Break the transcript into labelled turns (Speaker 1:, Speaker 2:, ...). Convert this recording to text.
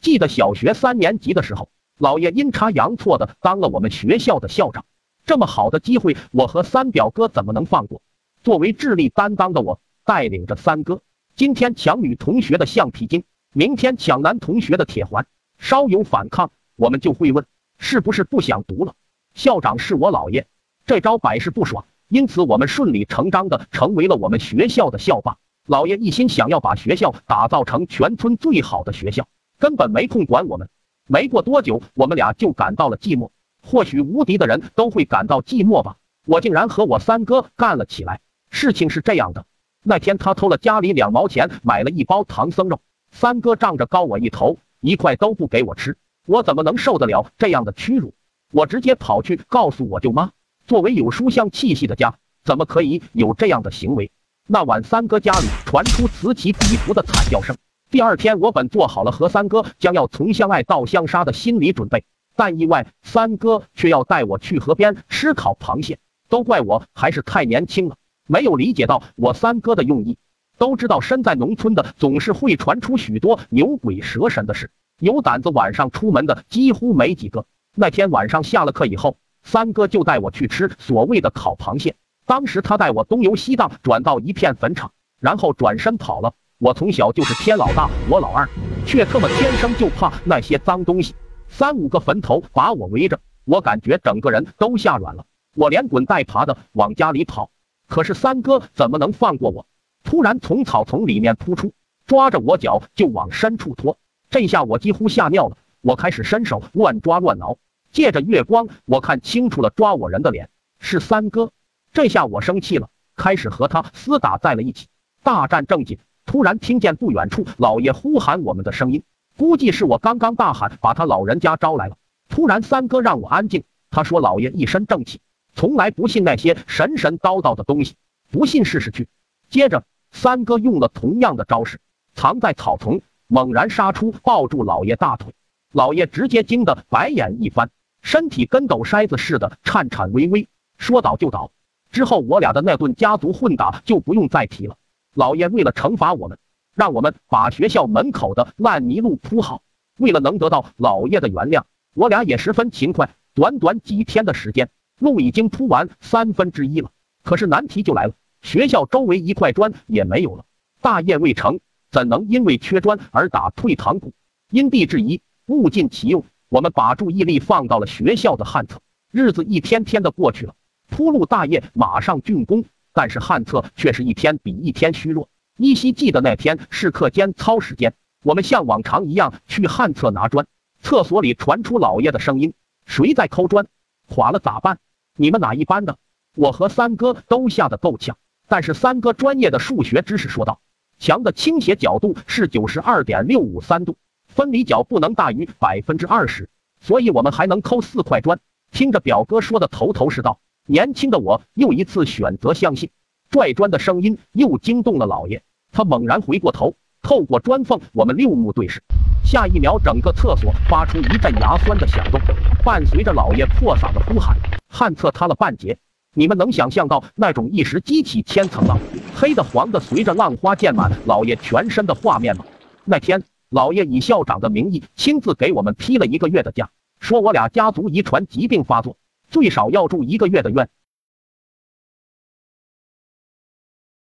Speaker 1: 记得小学三年级的时候，老爷阴差阳错的当了我们学校的校长，这么好的机会，我和三表哥怎么能放过？作为智力担当的我，带领着三哥，今天抢女同学的橡皮筋，明天抢男同学的铁环，稍有反抗，我们就会问是不是不想读了？校长是我姥爷，这招百试不爽，因此我们顺理成章的成为了我们学校的校霸。姥爷一心想要把学校打造成全村最好的学校。根本没空管我们。没过多久，我们俩就感到了寂寞。或许无敌的人都会感到寂寞吧。我竟然和我三哥干了起来。事情是这样的，那天他偷了家里两毛钱，买了一包唐僧肉。三哥仗着高我一头，一块都不给我吃。我怎么能受得了这样的屈辱？我直接跑去告诉我舅妈。作为有书香气息的家，怎么可以有这样的行为？那晚，三哥家里传出此起彼伏的惨叫声。第二天，我本做好了和三哥将要从相爱到相杀的心理准备，但意外，三哥却要带我去河边吃烤螃蟹。都怪我还是太年轻了，没有理解到我三哥的用意。都知道身在农村的总是会传出许多牛鬼蛇神的事，有胆子晚上出门的几乎没几个。那天晚上下了课以后，三哥就带我去吃所谓的烤螃蟹。当时他带我东游西荡，转到一片坟场，然后转身跑了。我从小就是天老大，我老二，却特么天生就怕那些脏东西。三五个坟头把我围着，我感觉整个人都吓软了。我连滚带爬的往家里跑，可是三哥怎么能放过我？突然从草丛里面扑出，抓着我脚就往深处拖。这下我几乎吓尿了。我开始伸手乱抓乱挠，借着月光，我看清楚了抓我人的脸是三哥。这下我生气了，开始和他厮打在了一起，大战正紧。突然听见不远处老爷呼喊我们的声音，估计是我刚刚大喊把他老人家招来了。突然三哥让我安静，他说老爷一身正气，从来不信那些神神叨叨的东西，不信试试去。接着三哥用了同样的招式，藏在草丛，猛然杀出，抱住老爷大腿。老爷直接惊得白眼一翻，身体跟抖筛子似的颤颤巍巍，说倒就倒。之后我俩的那顿家族混打就不用再提了。老爷为了惩罚我们，让我们把学校门口的烂泥路铺好。为了能得到老爷的原谅，我俩也十分勤快。短短几天的时间，路已经铺完三分之一了。可是难题就来了，学校周围一块砖也没有了。大业未成，怎能因为缺砖而打退堂鼓？因地制宜，物尽其用，我们把注意力放到了学校的旱厕。日子一天天的过去了，铺路大业马上竣工。但是旱厕却是一天比一天虚弱。依稀记得那天是课间操时间，我们像往常一样去旱厕拿砖。厕所里传出老爷的声音：“谁在抠砖？垮了咋办？你们哪一班的？”我和三哥都吓得够呛。但是三哥专业的数学知识说道：“墙的倾斜角度是九十二点六五三度，分离角不能大于百分之二十，所以我们还能抠四块砖。”听着表哥说的头头是道。年轻的我又一次选择相信，拽砖的声音又惊动了老爷。他猛然回过头，透过砖缝，我们六目对视。下一秒，整个厕所发出一阵牙酸的响动，伴随着老爷破嗓的呼喊：“旱厕塌了半截！”你们能想象到那种一时激起千层浪，黑的黄的随着浪花溅满老爷全身的画面吗？那天，老爷以校长的名义亲自给我们批了一个月的假，说我俩家族遗传疾病发作。最少要住一个月的院，